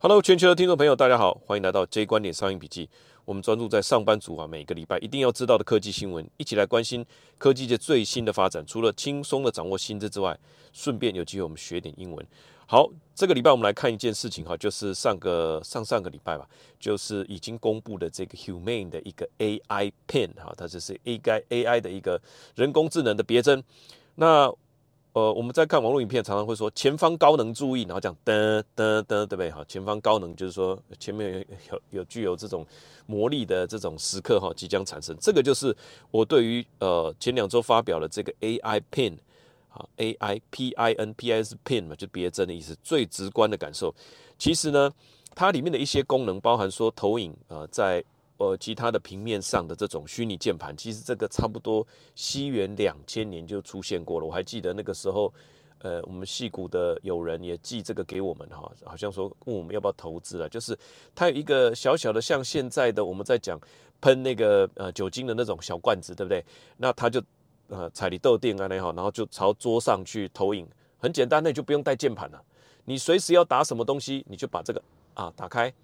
Hello，全球的听众朋友，大家好，欢迎来到 J 观点商业笔记。我们专注在上班族啊，每个礼拜一定要知道的科技新闻，一起来关心科技界最新的发展。除了轻松的掌握新知之外，顺便有机会我们学点英文。好，这个礼拜我们来看一件事情哈，就是上个上上个礼拜吧，就是已经公布的这个 Humane 的一个 AI Pen 哈，它这是 AI AI 的一个人工智能的别针。那呃，我们在看网络影片，常常会说前方高能注意，然后讲噔噔噔，对不对？哈，前方高能就是说前面有有有具有这种魔力的这种时刻哈，即将产生。这个就是我对于呃前两周发表的这个 AI Pin 啊，AI P I N P I S Pin 嘛，就别针的意思，最直观的感受。其实呢，它里面的一些功能，包含说投影啊，在呃，其他的平面上的这种虚拟键盘，其实这个差不多西元两千年就出现过了。我还记得那个时候，呃，我们戏骨的友人也寄这个给我们哈，好像说问我们要不要投资啊。就是它有一个小小的，像现在的我们在讲喷那个呃酒精的那种小罐子，对不对？那它就呃彩礼豆电啊那好，然后就朝桌上去投影，很简单，那就不用带键盘了。你随时要打什么东西，你就把这个啊打开。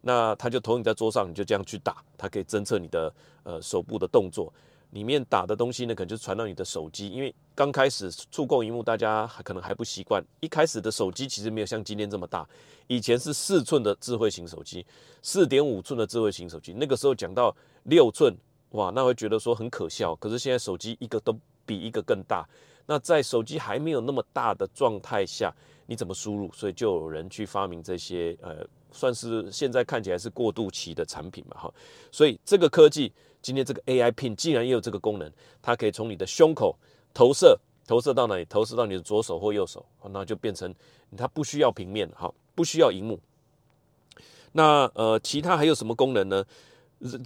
那它就投影在桌上，你就这样去打，它可以侦测你的呃手部的动作。里面打的东西呢，可能就传到你的手机，因为刚开始触控荧幕，大家可能还不习惯。一开始的手机其实没有像今天这么大，以前是四寸的智慧型手机，四点五寸的智慧型手机。那个时候讲到六寸，哇，那会觉得说很可笑。可是现在手机一个都比一个更大。那在手机还没有那么大的状态下，你怎么输入？所以就有人去发明这些呃。算是现在看起来是过渡期的产品嘛，哈，所以这个科技今天这个 AI Pin 竟然也有这个功能，它可以从你的胸口投射，投射到哪里？投射到你的左手或右手，那就变成它不需要平面，哈，不需要荧幕。那呃，其他还有什么功能呢？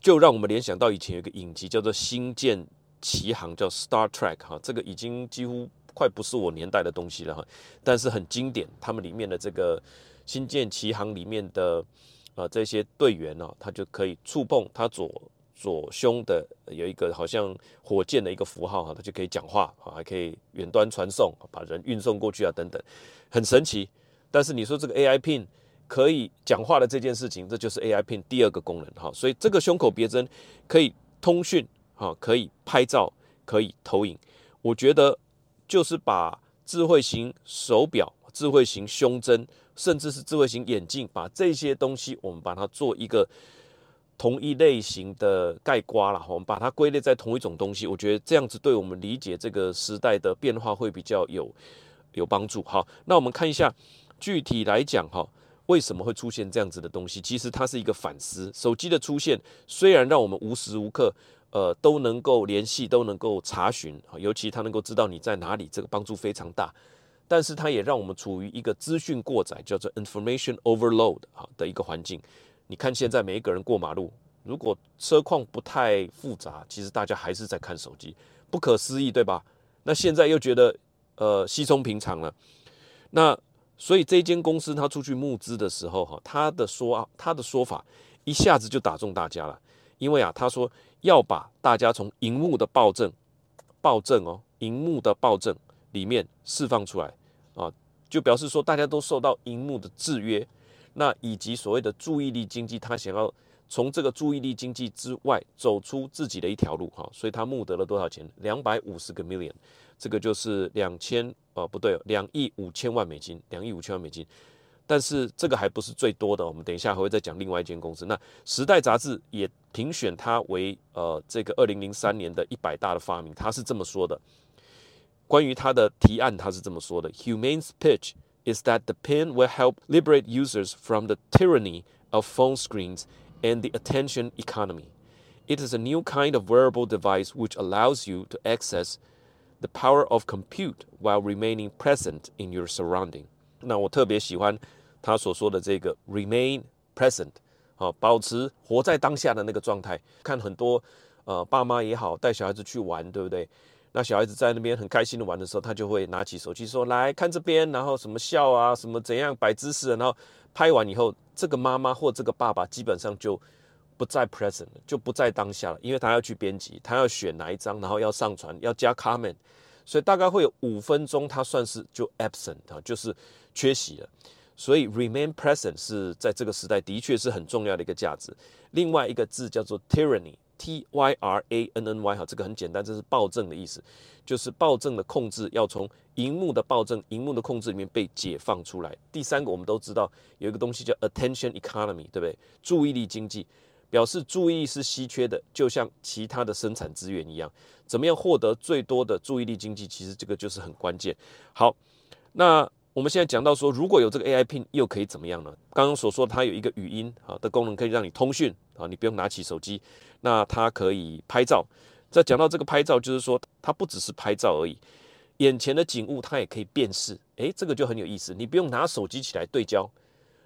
就让我们联想到以前有个影集叫做《星舰奇航》，叫 Star Trek，哈，这个已经几乎快不是我年代的东西了，哈，但是很经典，他们里面的这个。新建奇航里面的呃这些队员呢，他就可以触碰他左左胸的有一个好像火箭的一个符号哈，他就可以讲话啊，还可以远端传送，把人运送过去啊等等，很神奇。但是你说这个 AI Pin 可以讲话的这件事情，这就是 AI Pin 第二个功能哈。所以这个胸口别针可以通讯哈，可以拍照，可以投影。我觉得就是把智慧型手表、智慧型胸针。甚至是智慧型眼镜，把这些东西我们把它做一个同一类型的概括了，我们把它归类在同一种东西，我觉得这样子对我们理解这个时代的变化会比较有有帮助。好，那我们看一下具体来讲哈，为什么会出现这样子的东西？其实它是一个反思。手机的出现虽然让我们无时无刻呃都能够联系，都能够查询，尤其它能够知道你在哪里，这个帮助非常大。但是它也让我们处于一个资讯过载，叫做 information overload 啊的一个环境。你看现在每一个人过马路，如果车况不太复杂，其实大家还是在看手机，不可思议，对吧？那现在又觉得呃稀松平常了。那所以这间公司他出去募资的时候，哈，他的说他的说法一下子就打中大家了，因为啊，他说要把大家从荧幕的暴政、暴政哦，荧幕的暴政。里面释放出来啊，就表示说大家都受到荧幕的制约，那以及所谓的注意力经济，他想要从这个注意力经济之外走出自己的一条路哈，所以他募得了多少钱？两百五十个 million，这个就是两千呃不对，两亿五千万美金，两亿五千万美金。但是这个还不是最多的，我们等一下还会再讲另外一间公司。那时代杂志也评选他为呃这个二零零三年的一百大的发明，他是这么说的。关于他的提案，他是这么说的：Humane's pitch is that the pen will help liberate users from the tyranny of phone screens and the attention economy. It is a new kind of wearable device which allows you to access the power of compute while remaining present in your surrounding. 那我特别喜欢他所说的这个 remain present，啊，保持活在当下的那个状态。看很多呃爸妈也好，带小孩子去玩，对不对？ 那小孩子在那边很开心的玩的时候，他就会拿起手机说：“来看这边，然后什么笑啊，什么怎样摆姿势，然后拍完以后，这个妈妈或这个爸爸基本上就不在 present 了，就不在当下了，因为他要去编辑，他要选哪一张，然后要上传，要加 comment，所以大概会有五分钟，他算是就 absent 啊，就是缺席了。所以 remain present 是在这个时代的确是很重要的一个价值。另外一个字叫做 tyranny Tyranny 哈，这个很简单，这是暴政的意思，就是暴政的控制要从荧幕的暴政、荧幕的控制里面被解放出来。第三个，我们都知道有一个东西叫 attention economy，对不对？注意力经济，表示注意是稀缺的，就像其他的生产资源一样。怎么样获得最多的注意力经济？其实这个就是很关键。好，那。我们现在讲到说，如果有这个 AI Pin，又可以怎么样呢？刚刚所说，它有一个语音啊的功能，可以让你通讯啊，你不用拿起手机。那它可以拍照。再讲到这个拍照，就是说它不只是拍照而已，眼前的景物它也可以辨识。诶，这个就很有意思。你不用拿手机起来对焦，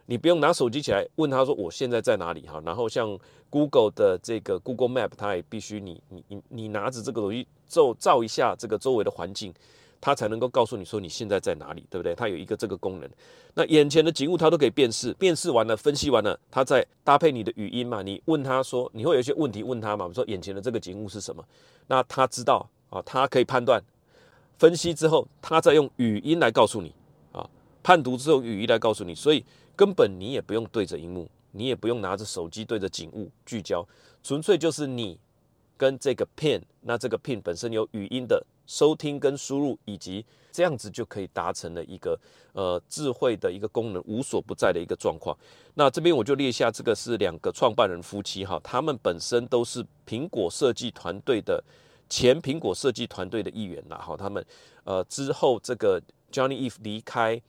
你不用拿手机起来问他说我现在在哪里哈。然后像 Google 的这个 Google Map，它也必须你你你你拿着这个东西照照一下这个周围的环境。它才能够告诉你说你现在在哪里，对不对？它有一个这个功能。那眼前的景物它都可以辨识，辨识完了，分析完了，它再搭配你的语音嘛？你问他说，你会有一些问题问他嘛？比如说眼前的这个景物是什么？那他知道啊，他可以判断，分析之后，他再用语音来告诉你啊，判读之后语音来告诉你，所以根本你也不用对着荧幕，你也不用拿着手机对着景物聚焦，纯粹就是你跟这个 pin，那这个 pin 本身有语音的。收听跟输入，以及这样子就可以达成了一个呃智慧的一个功能无所不在的一个状况。那这边我就列下，这个是两个创办人夫妻哈，他们本身都是苹果设计团队的前苹果设计团队的一员啦。哈，他们呃之后这个 Johnny Eve 离开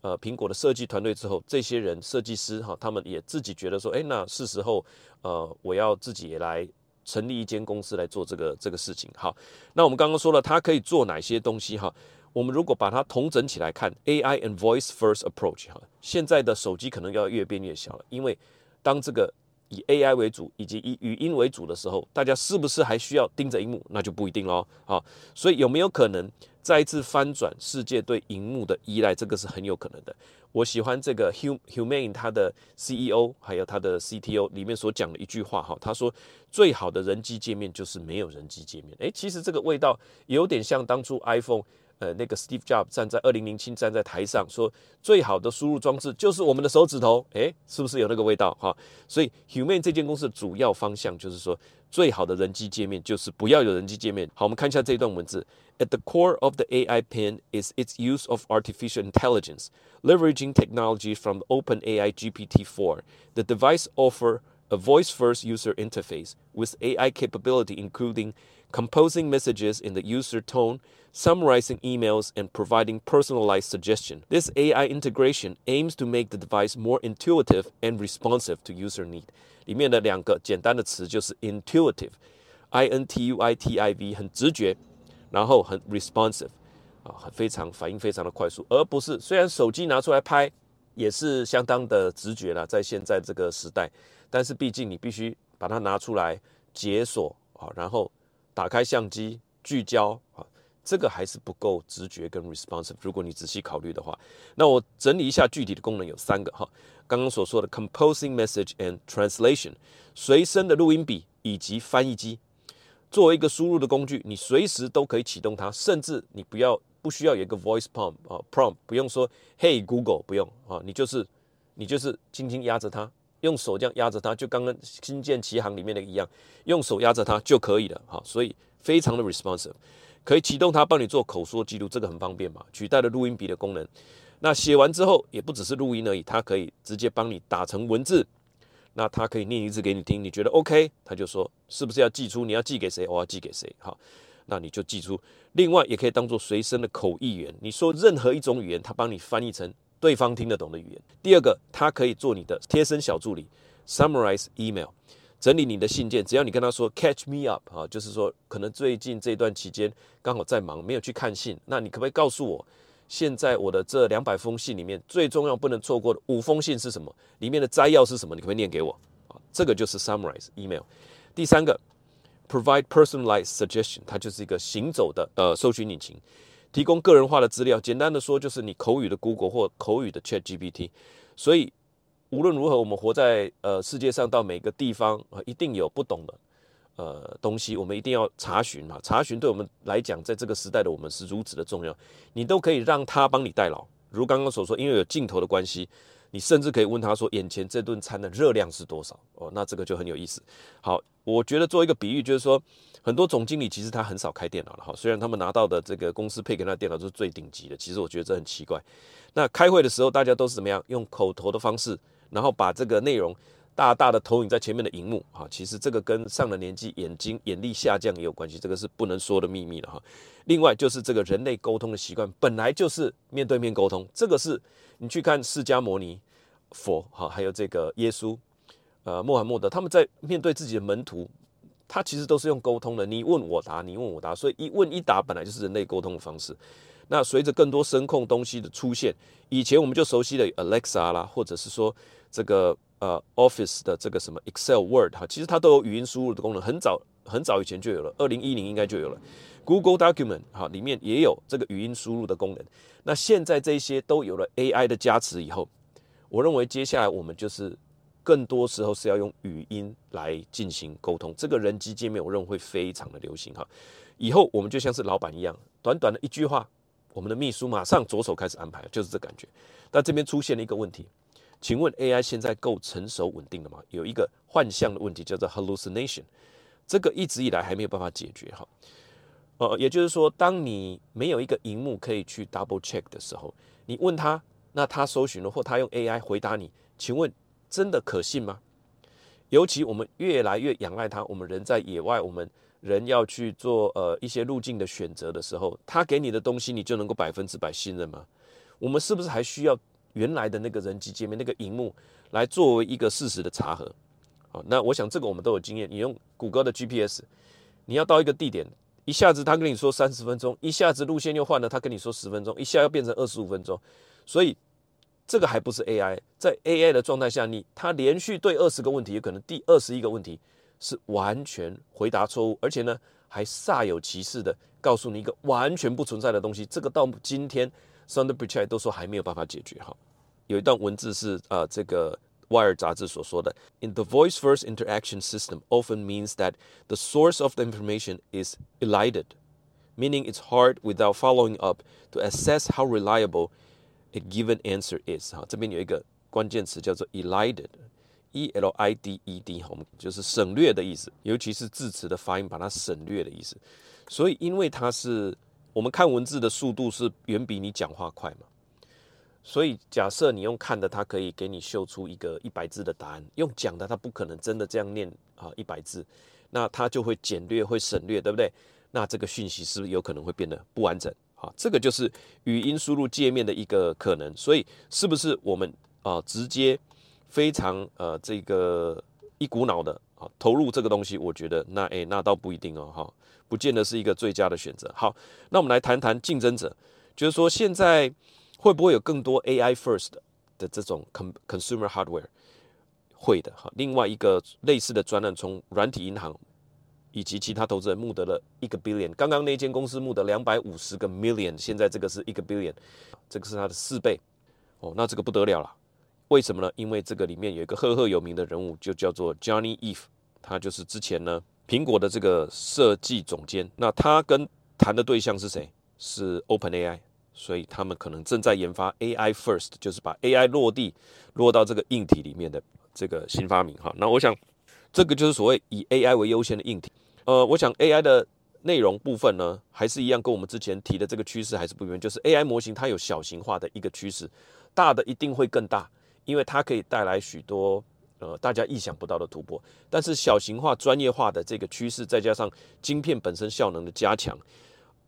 呃苹果的设计团队之后，这些人设计师哈，他们也自己觉得说，哎，那是时候呃我要自己也来。成立一间公司来做这个这个事情，好，那我们刚刚说了，它可以做哪些东西哈？我们如果把它统整起来看，AI and voice first approach 哈，现在的手机可能要越变越小了，因为当这个以 AI 为主以及以语音为主的时候，大家是不是还需要盯着荧幕？那就不一定喽，好，所以有没有可能再次翻转世界对荧幕的依赖？这个是很有可能的。我喜欢这个 Humane 他的 CEO 还有他的 CTO 里面所讲的一句话哈，他说最好的人机界面就是没有人机界面。诶，其实这个味道有点像当初 iPhone 呃那个 Steve Jobs 站在二零零七站在台上说最好的输入装置就是我们的手指头。诶，是不是有那个味道哈？所以 Humane 这间公司的主要方向就是说最好的人机界面就是不要有人机界面。好，我们看一下这一段文字。At the core of the AI pin is its use of artificial intelligence. Leveraging technology from OpenAI GPT-4, the device offers a voice-first user interface with AI capability including composing messages in the user tone, summarizing emails, and providing personalized suggestion. This AI integration aims to make the device more intuitive and responsive to user need. 里面的两个简单的词就是 intuitive，i n t u i t i v，很直觉，然后很 responsive。啊，非常反应非常的快速，而不是虽然手机拿出来拍也是相当的直觉了，在现在这个时代，但是毕竟你必须把它拿出来解锁啊，然后打开相机聚焦啊， 这个还是不够直觉跟 responsive。如果你仔细考虑的话，那我整理一下具体的功能有三个哈，刚刚所说的 composing message and translation，随身的录音笔以及翻译机，作为一个输入的工具，你随时都可以启动它，甚至你不要。不需要有一个 voice prompt 啊，prompt 不用说 Hey Google 不用啊，你就是你就是轻轻压着它，用手这样压着它，就刚刚新建奇航里面的一样，用手压着它就可以了哈，所以非常的 responsive，可以启动它帮你做口说记录，这个很方便嘛，取代了录音笔的功能。那写完之后也不只是录音而已，它可以直接帮你打成文字，那它可以念一次给你听，你觉得 OK，它就说是不是要寄出？你要寄给谁？我要寄给谁？好。那你就记住，另外也可以当做随身的口译员。你说任何一种语言，它帮你翻译成对方听得懂的语言。第二个，它可以做你的贴身小助理，summarize email，整理你的信件。只要你跟他说 catch me up 啊，就是说可能最近这段期间刚好在忙，没有去看信。那你可不可以告诉我，现在我的这两百封信里面最重要不能错过的五封信是什么？里面的摘要是什么？你可不可以念给我？啊，这个就是 summarize email。第三个。Provide personalized suggestion，它就是一个行走的呃搜寻引擎，提供个人化的资料。简单的说，就是你口语的 Google 或口语的 Chat GPT。所以无论如何，我们活在呃世界上，到每个地方啊，一定有不懂的呃东西，我们一定要查询啊。查询对我们来讲，在这个时代的我们是如此的重要。你都可以让他帮你代劳如刚刚所说，因为有镜头的关系，你甚至可以问他说，眼前这顿餐的热量是多少？哦，那这个就很有意思。好，我觉得做一个比喻，就是说，很多总经理其实他很少开电脑了哈，虽然他们拿到的这个公司配给他的电脑都是最顶级的，其实我觉得这很奇怪。那开会的时候，大家都是怎么样？用口头的方式，然后把这个内容。大大的投影在前面的荧幕啊，其实这个跟上了年纪眼睛眼力下降也有关系，这个是不能说的秘密了哈。另外就是这个人类沟通的习惯本来就是面对面沟通，这个是你去看释迦牟尼佛哈，还有这个耶稣，呃，穆罕默德他们在面对自己的门徒，他其实都是用沟通的，你问我答，你问我答，所以一问一答本来就是人类沟通的方式。那随着更多声控东西的出现，以前我们就熟悉的 Alexa 啦，或者是说这个。呃，Office 的这个什么 Excel、Word 哈，其实它都有语音输入的功能，很早很早以前就有了，二零一零应该就有了。Google Document 哈，里面也有这个语音输入的功能。那现在这些都有了 AI 的加持以后，我认为接下来我们就是更多时候是要用语音来进行沟通。这个人机界面我认为会非常的流行哈。以后我们就像是老板一样，短短的一句话，我们的秘书马上着手开始安排，就是这感觉。但这边出现了一个问题。请问 AI 现在够成熟稳定了吗？有一个幻象的问题叫做 hallucination，这个一直以来还没有办法解决哈。呃，也就是说，当你没有一个荧幕可以去 double check 的时候，你问他，那他搜寻了或他用 AI 回答你，请问真的可信吗？尤其我们越来越仰赖它，我们人在野外，我们人要去做呃一些路径的选择的时候，他给你的东西你就能够百分之百信任吗？我们是不是还需要？原来的那个人机界面那个荧幕来作为一个事实的查核，好，那我想这个我们都有经验。你用谷歌的 GPS，你要到一个地点，一下子他跟你说三十分钟，一下子路线又换了，他跟你说十分钟，一下要变成二十五分钟，所以这个还不是 AI，在 AI 的状态下，你他连续对二十个问题，有可能第二十一个问题是完全回答错误，而且呢还煞有其事的告诉你一个完全不存在的东西，这个到今天。Thunder Bridge 都说还没有办法解决哈。有一段文字是呃，这个《Wire》杂志所说的：“In the voice-first interaction system, often means that the source of the information is elided, meaning it's hard without following up to assess how reliable a given answer is。”哈，这边有一个关键词叫做 “elided”，E L I D E D，我们就是省略的意思，尤其是字词的发音，把它省略的意思。所以，因为它是 我们看文字的速度是远比你讲话快嘛，所以假设你用看的，它可以给你秀出一个一百字的答案；用讲的，它不可能真的这样念啊一百字，那它就会简略、会省略，对不对？那这个讯息是不是有可能会变得不完整？啊，这个就是语音输入界面的一个可能。所以是不是我们啊直接非常呃这个一股脑的啊投入这个东西？我觉得那诶，那倒不一定哦，哈。不见得是一个最佳的选择。好，那我们来谈谈竞争者，就是说现在会不会有更多 AI first 的这种 consumer hardware？会的哈。另外一个类似的专案，从软体银行以及其他投资人募得了一个 billion。刚刚那间公司募得两百五十个 million，现在这个是一个 billion，这个是它的四倍。哦，那这个不得了了。为什么呢？因为这个里面有一个赫赫有名的人物，就叫做 Johnny Eve，他就是之前呢。苹果的这个设计总监，那他跟谈的对象是谁？是 OpenAI，所以他们可能正在研发 AI First，就是把 AI 落地落到这个硬体里面的这个新发明哈。那我想，这个就是所谓以 AI 为优先的硬体。呃，我想 AI 的内容部分呢，还是一样跟我们之前提的这个趋势还是不一样，就是 AI 模型它有小型化的一个趋势，大的一定会更大，因为它可以带来许多。呃，大家意想不到的突破，但是小型化、专业化的这个趋势，再加上晶片本身效能的加强，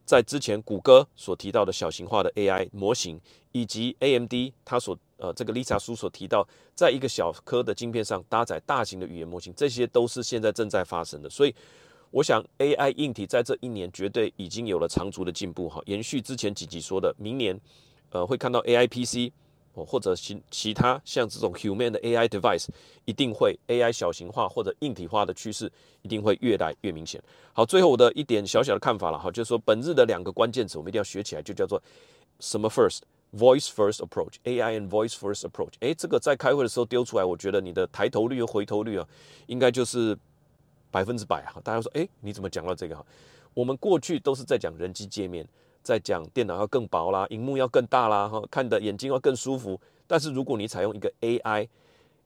在之前谷歌所提到的小型化的 AI 模型，以及 AMD 它所呃这个 Lisa 叔所提到，在一个小颗的晶片上搭载大型的语言模型，这些都是现在正在发生的。所以，我想 AI 硬体在这一年绝对已经有了长足的进步哈，延续之前几集说的，明年呃会看到 AI PC。哦，或者其其他像这种 human 的 AI device，一定会 AI 小型化或者硬体化的趋势一定会越来越明显。好，最后我的一点小小的看法了哈，就是说本日的两个关键词我们一定要学起来，就叫做什么 first，voice first approach，AI and voice first approach。诶，这个在开会的时候丢出来，我觉得你的抬头率和回头率啊，应该就是百分之百哈。大家说，诶，你怎么讲到这个哈？我们过去都是在讲人机界面。在讲电脑要更薄啦，荧幕要更大啦，哈，看的眼睛要更舒服。但是如果你采用一个 AI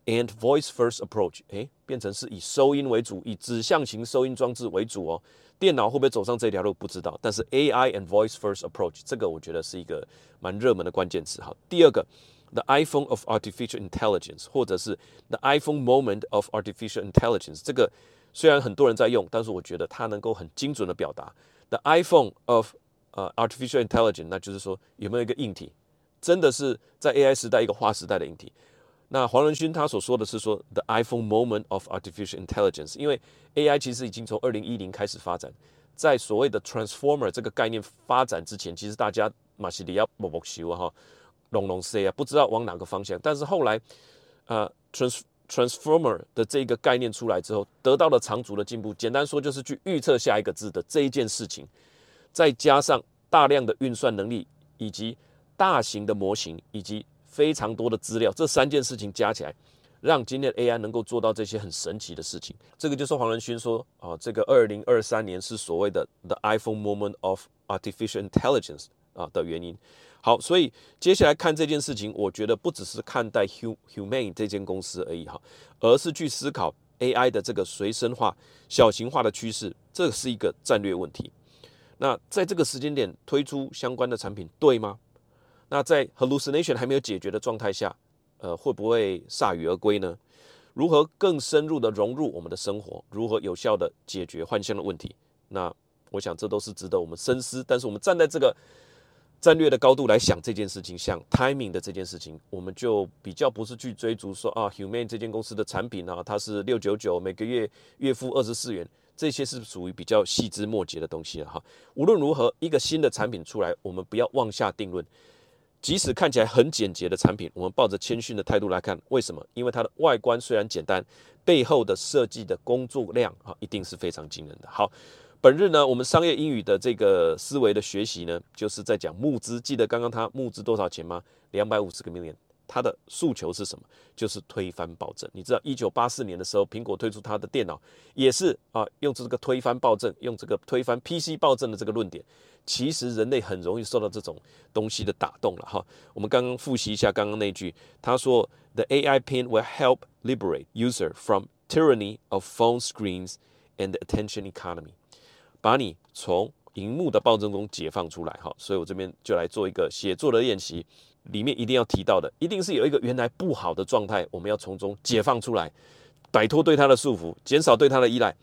and voice first approach，诶，变成是以收音为主，以指向型收音装置为主哦。电脑会不会走上这条路不知道，但是 AI and voice first approach 这个我觉得是一个蛮热门的关键词。哈，第二个，the iPhone of artificial intelligence，或者是 the iPhone moment of artificial intelligence，这个虽然很多人在用，但是我觉得它能够很精准的表达 the iPhone of 呃，artificial intelligence，那就是说有没有一个硬体，真的是在 AI 时代一个划时代的硬体。那黄仁勋他所说的是说 the iPhone moment of artificial intelligence，因为 AI 其实已经从二零一零开始发展，在所谓的 transformer 这个概念发展之前，其实大家马西里亚莫莫修哈，隆隆 C 啊，不知道往哪个方向。但是后来，呃，trans transformer 的这个概念出来之后，得到了长足的进步。简单说就是去预测下一个字的这一件事情。再加上大量的运算能力，以及大型的模型，以及非常多的资料，这三件事情加起来，让今天的 AI 能够做到这些很神奇的事情。这个就是黄仁勋说啊，这个二零二三年是所谓的 The iPhone Moment of Artificial Intelligence 啊的原因。好，所以接下来看这件事情，我觉得不只是看待 Humane 这间公司而已哈，而是去思考 AI 的这个随身化、小型化的趋势，这是一个战略问题。那在这个时间点推出相关的产品对吗？那在 hallucination 还没有解决的状态下，呃，会不会铩羽而归呢？如何更深入的融入我们的生活？如何有效的解决幻象的问题？那我想这都是值得我们深思。但是我们站在这个战略的高度来想这件事情，像 timing 的这件事情，我们就比较不是去追逐说啊，Human 这间公司的产品啊，它是六九九每个月月付二十四元。这些是属于比较细枝末节的东西了哈。无论如何，一个新的产品出来，我们不要妄下定论。即使看起来很简洁的产品，我们抱着谦逊的态度来看。为什么？因为它的外观虽然简单，背后的设计的工作量啊，一定是非常惊人的。好，本日呢，我们商业英语的这个思维的学习呢，就是在讲募资。记得刚刚他募资多少钱吗？两百五十个 million。它的诉求是什么？就是推翻暴政。你知道，一九八四年的时候，苹果推出它的电脑，也是啊，用这个推翻暴政，用这个推翻 PC 暴政的这个论点。其实人类很容易受到这种东西的打动了哈。我们刚刚复习一下刚刚那句，他说：“The AI pen will help liberate user from tyranny of phone screens and attention economy。”把你从荧幕的暴政中解放出来哈。所以我这边就来做一个写作的练习。里面一定要提到的，一定是有一个原来不好的状态，我们要从中解放出来，摆脱对它的束缚，减少对它的依赖。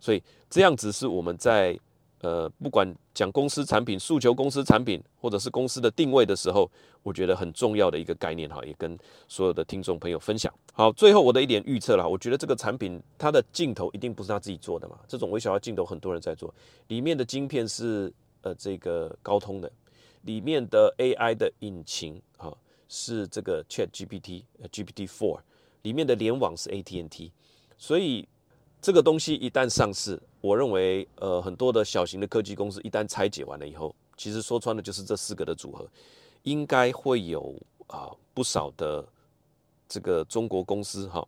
所以这样子是我们在呃不管讲公司产品、诉求公司产品，或者是公司的定位的时候，我觉得很重要的一个概念哈，也跟所有的听众朋友分享。好，最后我的一点预测啦，我觉得这个产品它的镜头一定不是他自己做的嘛，这种微小的镜头很多人在做，里面的晶片是呃这个高通的。里面的 AI 的引擎啊是这个 Chat GPT，呃 GPT Four，里面的联网是 AT&T，所以这个东西一旦上市，我认为呃很多的小型的科技公司一旦拆解完了以后，其实说穿了就是这四个的组合，应该会有啊不少的这个中国公司哈，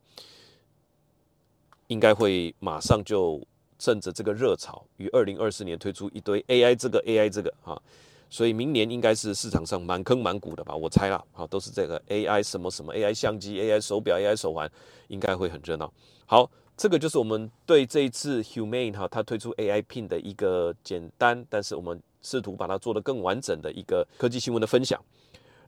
应该会马上就趁着这个热潮，于二零二四年推出一堆 AI 这个 AI 这个哈。所以明年应该是市场上满坑满谷的吧，我猜啦，好，都是这个 AI 什么什么 AI 相机、AI 手表、AI 手环，应该会很热闹。好，这个就是我们对这一次 Humane 哈，它推出 AI Pin 的一个简单，但是我们试图把它做得更完整的一个科技新闻的分享。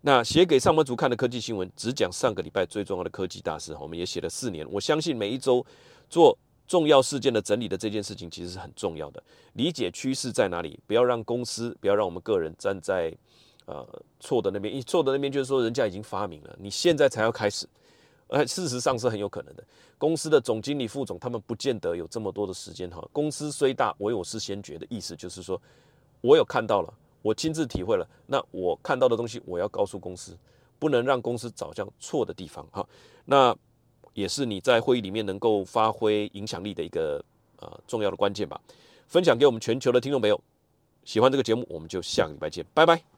那写给上班族看的科技新闻，只讲上个礼拜最重要的科技大事，我们也写了四年，我相信每一周做。重要事件的整理的这件事情其实是很重要的，理解趋势在哪里，不要让公司，不要让我们个人站在呃错的那边，一错的那边就是说人家已经发明了，你现在才要开始，而事实上是很有可能的。公司的总经理、副总他们不见得有这么多的时间哈。公司虽大，我有事先觉的意思就是说，我有看到了，我亲自体会了，那我看到的东西我要告诉公司，不能让公司找向错的地方哈。那。也是你在会议里面能够发挥影响力的一个呃重要的关键吧。分享给我们全球的听众朋友，喜欢这个节目，我们就下个礼拜见，拜拜。